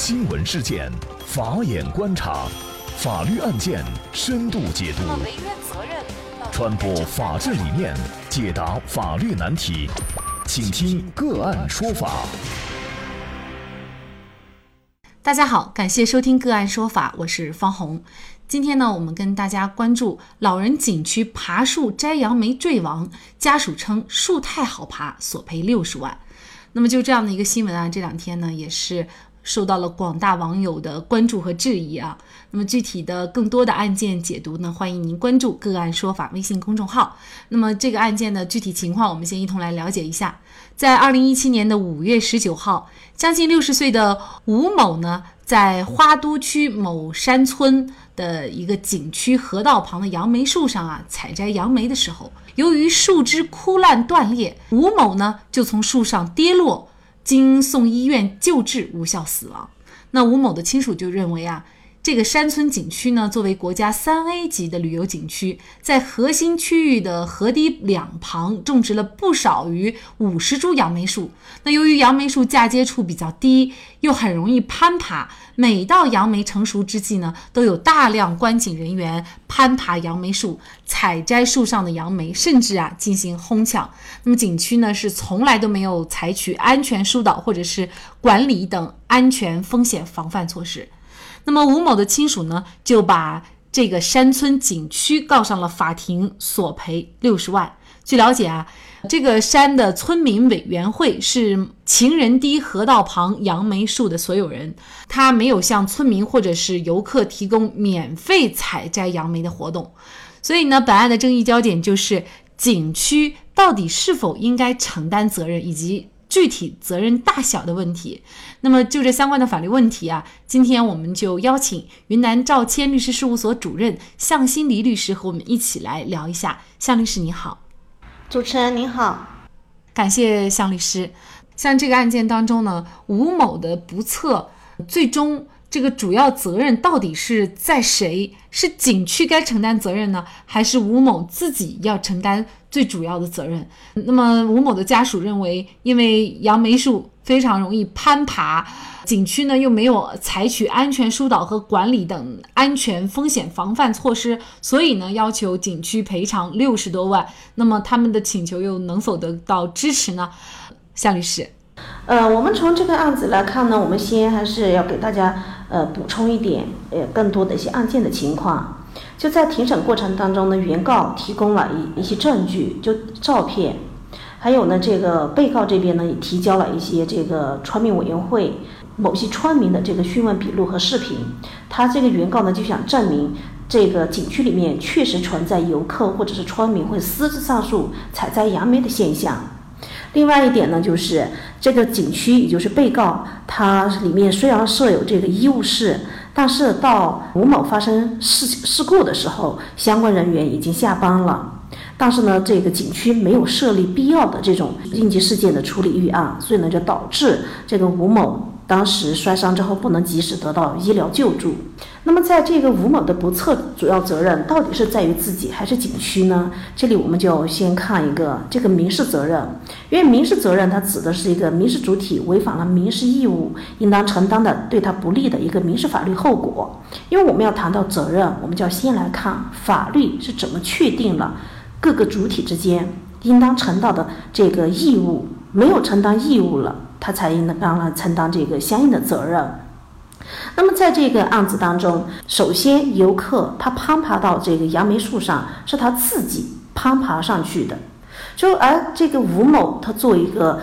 新闻事件，法眼观察，法律案件深度解读，传播法治理念，解答法律难题，请听个案说法。大家好，感谢收听个案说法，我是方红。今天呢，我们跟大家关注老人景区爬树摘杨梅坠亡，家属称树太好爬，索赔六十万。那么就这样的一个新闻啊，这两天呢也是受到了广大网友的关注和质疑啊。那么具体的更多的案件解读呢，欢迎您关注“个案说法”微信公众号。那么这个案件的具体情况，我们先一同来了解一下。在二零一七年的五月十九号，将近六十岁的吴某呢，在花都区某山村的一个景区河道旁的杨梅树上啊，采摘杨梅的时候。由于树枝枯烂断裂，吴某呢就从树上跌落，经送医院救治无效死亡。那吴某的亲属就认为啊。这个山村景区呢，作为国家三 A 级的旅游景区，在核心区域的河堤两旁种植了不少于五十株杨梅树。那由于杨梅树嫁接处比较低，又很容易攀爬，每到杨梅成熟之际呢，都有大量观景人员攀爬杨梅树，采摘树上的杨梅，甚至啊进行哄抢。那么景区呢，是从来都没有采取安全疏导或者是管理等安全风险防范措施。那么吴某的亲属呢，就把这个山村景区告上了法庭，索赔六十万。据了解啊，这个山的村民委员会是情人堤河道旁杨梅树的所有人，他没有向村民或者是游客提供免费采摘杨梅的活动。所以呢，本案的争议焦点就是景区到底是否应该承担责任，以及。具体责任大小的问题，那么就这相关的法律问题啊，今天我们就邀请云南赵谦律师事务所主任向新黎律师和我们一起来聊一下。向律师你好，主持人您好，感谢向律师。像这个案件当中呢，吴某的不测，最终这个主要责任到底是在谁？是景区该承担责任呢，还是吴某自己要承担？最主要的责任。那么吴某的家属认为，因为杨梅树非常容易攀爬，景区呢又没有采取安全疏导和管理等安全风险防范措施，所以呢要求景区赔偿六十多万。那么他们的请求又能否得到支持呢？夏律师，呃，我们从这个案子来看呢，我们先还是要给大家呃补充一点呃更多的一些案件的情况。就在庭审过程当中呢，原告提供了一一些证据，就照片，还有呢，这个被告这边呢也提交了一些这个村民委员会某些村民的这个讯问笔录和视频。他这个原告呢就想证明这个景区里面确实存在游客或者是村民会私自上树采摘杨梅的现象。另外一点呢，就是这个景区，也就是被告，它里面虽然设有这个医务室。但是到吴某发生事事故的时候，相关人员已经下班了。但是呢，这个景区没有设立必要的这种应急事件的处理预案，所以呢，就导致这个吴某。当时摔伤之后不能及时得到医疗救助，那么在这个吴某的不测，主要责任到底是在于自己还是景区呢？这里我们就先看一个这个民事责任，因为民事责任它指的是一个民事主体违反了民事义务，应当承担的对他不利的一个民事法律后果。因为我们要谈到责任，我们就要先来看法律是怎么确定了各个主体之间应当承担的这个义务，没有承担义务了。他才应当来承担这个相应的责任。那么在这个案子当中，首先游客他攀爬到这个杨梅树上，是他自己攀爬上去的。就而这个吴某，他作为一个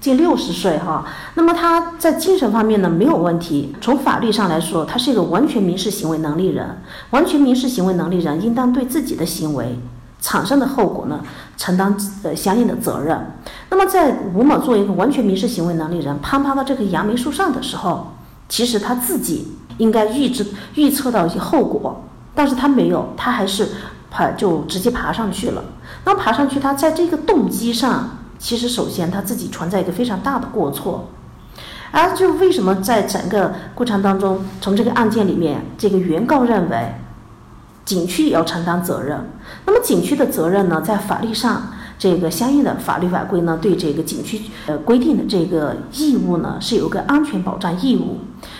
近六十岁哈，那么他在精神方面呢没有问题。从法律上来说，他是一个完全民事行为能力人。完全民事行为能力人应当对自己的行为。产生的后果呢，承担呃相应的责任。那么，在吴某作为一个完全民事行为能力人，攀爬到这个杨梅树上的时候，其实他自己应该预知预测到一些后果，但是他没有，他还是爬就直接爬上去了。那爬上去，他在这个动机上，其实首先他自己存在一个非常大的过错。而就为什么在整个过程当中，从这个案件里面，这个原告认为。景区也要承担责任，那么景区的责任呢，在法律上这个相应的法律法规呢，对这个景区呃规定的这个义务呢，是有个安全保障义务。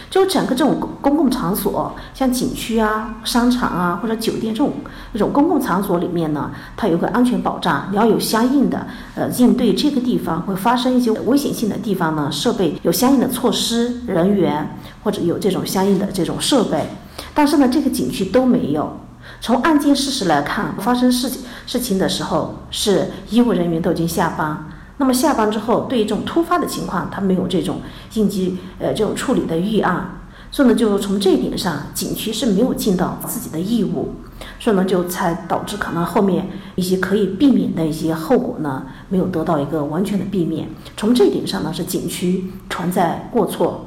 就整个这种公共场所，像景区啊、商场啊或者酒店这种这种公共场所里面呢，它有个安全保障，你要有相应的呃应对这个地方会发生一些危险性的地方呢，设备有相应的措施、人员或者有这种相应的这种设备。但是呢，这个景区都没有。从案件事实来看，发生事事情的时候，是医务人员都已经下班。那么下班之后，对于这种突发的情况，他没有这种应急呃这种处理的预案，所以呢，就从这一点上，景区是没有尽到自己的义务，所以呢，就才导致可能后面一些可以避免的一些后果呢，没有得到一个完全的避免。从这一点上呢，是景区存在过错。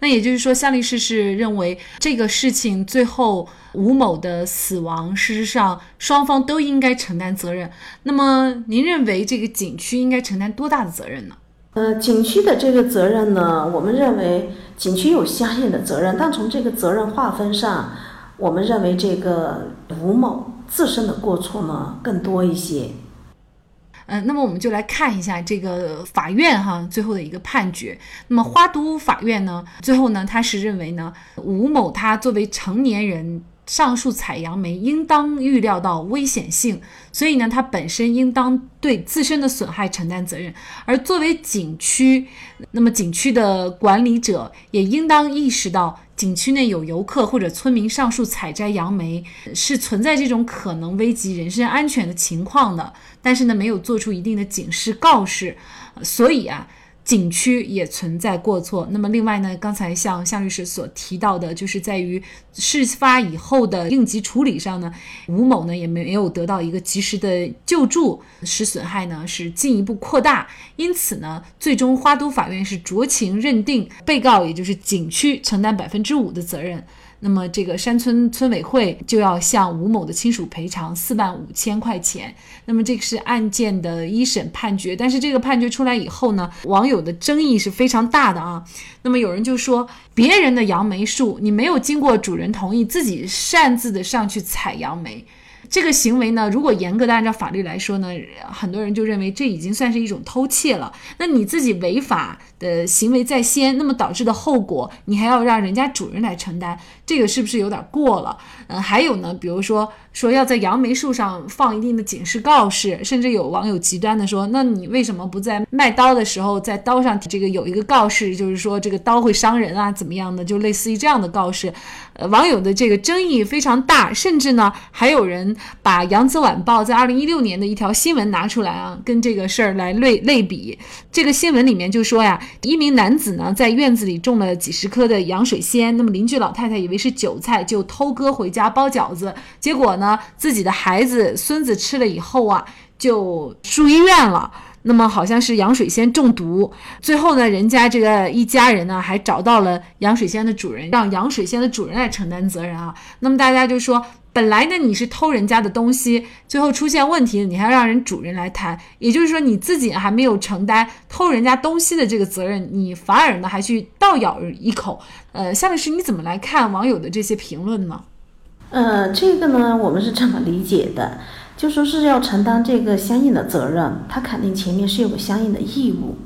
那也就是说，夏律师是认为这个事情最后吴某的死亡，事实上双方都应该承担责任。那么，您认为这个景区应该承担多大的责任呢？呃，景区的这个责任呢，我们认为景区有相应的责任，但从这个责任划分上，我们认为这个吴某自身的过错呢更多一些。嗯，那么我们就来看一下这个法院哈最后的一个判决。那么花都法院呢，最后呢，他是认为呢，吴某他作为成年人上述采杨梅，应当预料到危险性，所以呢，他本身应当对自身的损害承担责任。而作为景区，那么景区的管理者也应当意识到。景区内有游客或者村民上树采摘杨梅，是存在这种可能危及人身安全的情况的，但是呢，没有做出一定的警示告示，所以啊。景区也存在过错。那么，另外呢，刚才像向律师所提到的，就是在于事发以后的应急处理上呢，吴某呢也没有得到一个及时的救助，使损害呢是进一步扩大。因此呢，最终花都法院是酌情认定被告，也就是景区承担百分之五的责任。那么，这个山村村委会就要向吴某的亲属赔偿四万五千块钱。那么，这个是案件的一审判决。但是，这个判决出来以后呢，网友的争议是非常大的啊。那么，有人就说，别人的杨梅树，你没有经过主人同意，自己擅自的上去采杨梅。这个行为呢，如果严格的按照法律来说呢，很多人就认为这已经算是一种偷窃了。那你自己违法的行为在先，那么导致的后果，你还要让人家主人来承担，这个是不是有点过了？嗯，还有呢，比如说说要在杨梅树上放一定的警示告示，甚至有网友极端的说，那你为什么不在卖刀的时候在刀上这个有一个告示，就是说这个刀会伤人啊，怎么样的？就类似于这样的告示。呃，网友的这个争议非常大，甚至呢，还有人把《扬子晚报》在二零一六年的一条新闻拿出来啊，跟这个事儿来类类比。这个新闻里面就说呀，一名男子呢在院子里种了几十棵的洋水仙，那么邻居老太太以为是韭菜，就偷割回家包饺子，结果呢，自己的孩子孙子吃了以后啊，就住医院了。那么好像是洋水仙中毒，最后呢，人家这个一家人呢还找到了洋水仙的主人，让洋水仙的主人来承担责任啊。那么大家就说，本来呢你是偷人家的东西，最后出现问题，你还要让人主人来谈，也就是说你自己还没有承担偷人家东西的这个责任，你反而呢还去倒咬一口。呃，下面是你怎么来看网友的这些评论呢？呃，这个呢，我们是这么理解的。就说是要承担这个相应的责任，他肯定前面是有个相应的义务，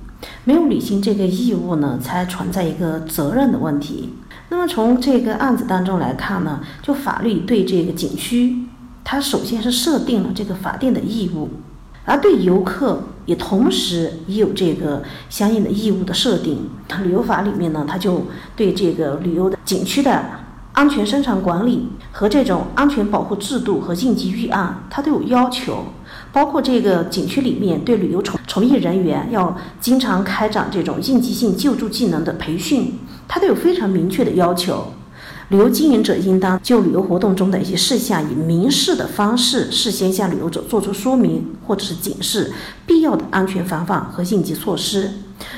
没有履行这个义务呢，才存在一个责任的问题。那么从这个案子当中来看呢，就法律对这个景区，它首先是设定了这个法定的义务，而对游客也同时也有这个相应的义务的设定。旅游法里面呢，它就对这个旅游的景区的。安全生产管理和这种安全保护制度和应急预案，它都有要求，包括这个景区里面对旅游从从业人员要经常开展这种应急性救助技能的培训，它都有非常明确的要求。旅游经营者应当就旅游活动中的一些事项，以明示的方式事先向旅游者做出说明或者是警示，必要的安全防范和应急措施。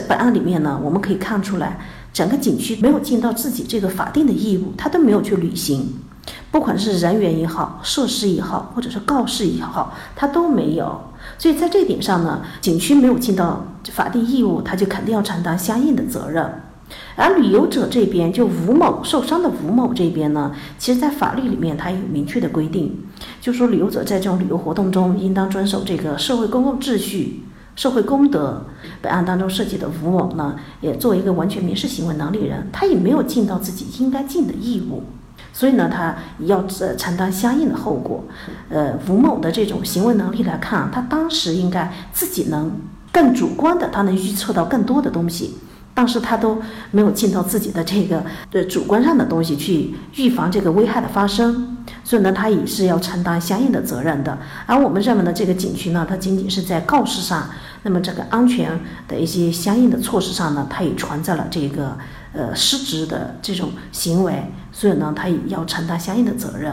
本案里面呢，我们可以看出来。整个景区没有尽到自己这个法定的义务，他都没有去履行，不管是人员也好，设施也好，或者是告示也好，他都没有。所以在这点上呢，景区没有尽到法定义务，他就肯定要承担相应的责任。而旅游者这边，就吴某受伤的吴某这边呢，其实在法律里面它有明确的规定，就说旅游者在这种旅游活动中应当遵守这个社会公共秩序、社会公德。本案当中涉及的吴某呢，也作为一个完全民事行为能力人，他也没有尽到自己应该尽的义务，所以呢，他要呃承担相应的后果。呃，吴某的这种行为能力来看，他当时应该自己能更主观的，他能预测到更多的东西。但是他都没有尽到自己的这个呃主观上的东西去预防这个危害的发生，所以呢，他也是要承担相应的责任的。而我们认为呢，这个景区呢，它仅仅是在告示上，那么这个安全的一些相应的措施上呢，它也存在了这个呃失职的这种行为，所以呢，他也要承担相应的责任。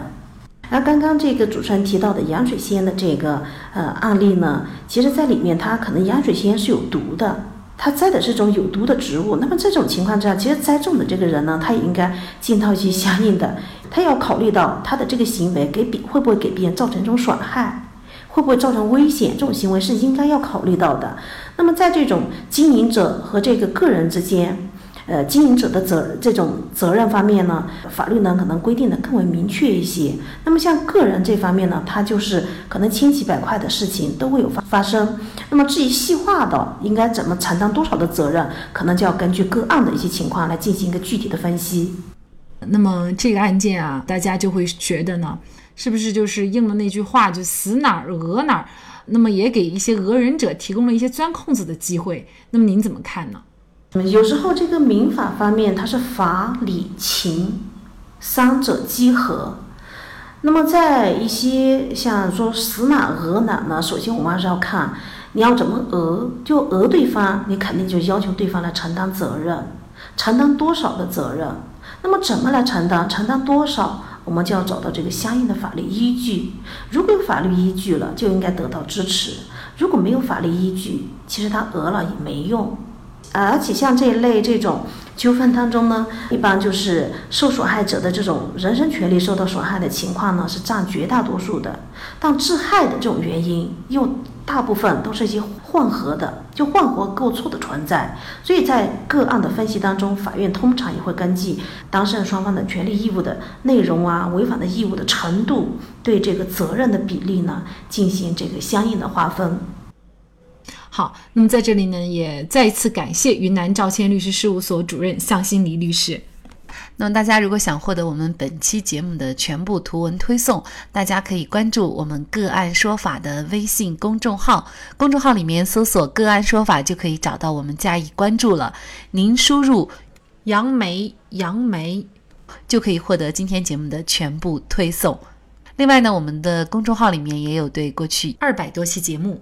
而刚刚这个主持人提到的洋水仙的这个呃案例呢，其实在里面它可能洋水仙是有毒的。他栽的是种有毒的植物，那么这种情况之下，其实栽种的这个人呢，他也应该尽到一些相应的，他要考虑到他的这个行为给别会不会给别人造成一种损害，会不会造成危险，这种行为是应该要考虑到的。那么在这种经营者和这个个人之间。呃，经营者的责这种责任方面呢，法律呢可能规定的更为明确一些。那么像个人这方面呢，他就是可能千奇百怪的事情都会有发发生。那么至于细化的应该怎么承担多少的责任，可能就要根据个案的一些情况来进行一个具体的分析。那么这个案件啊，大家就会觉得呢，是不是就是应了那句话，就死哪儿讹哪儿？那么也给一些讹人者提供了一些钻空子的机会。那么您怎么看呢？有时候这个民法方面，它是法理情三者结合。那么在一些像说死哪讹哪呢？首先我们还是要看你要怎么讹，就讹对方，你肯定就要求对方来承担责任，承担多少的责任？那么怎么来承担？承担多少？我们就要找到这个相应的法律依据。如果有法律依据了，就应该得到支持；如果没有法律依据，其实他讹了也没用。而且像这一类这种纠纷当中呢，一般就是受损害者的这种人身权利受到损害的情况呢，是占绝大多数的。但致害的这种原因又大部分都是一些混合的，就混合过错的存在。所以在个案的分析当中，法院通常也会根据当事人双方的权利义务的内容啊，违反的义务的程度，对这个责任的比例呢，进行这个相应的划分。好，那么在这里呢，也再一次感谢云南赵谦律师事务所主任向心黎律师。那么大家如果想获得我们本期节目的全部图文推送，大家可以关注我们“个案说法”的微信公众号，公众号里面搜索“个案说法”就可以找到我们加以关注了。您输入“杨梅杨梅”，就可以获得今天节目的全部推送。另外呢，我们的公众号里面也有对过去二百多期节目。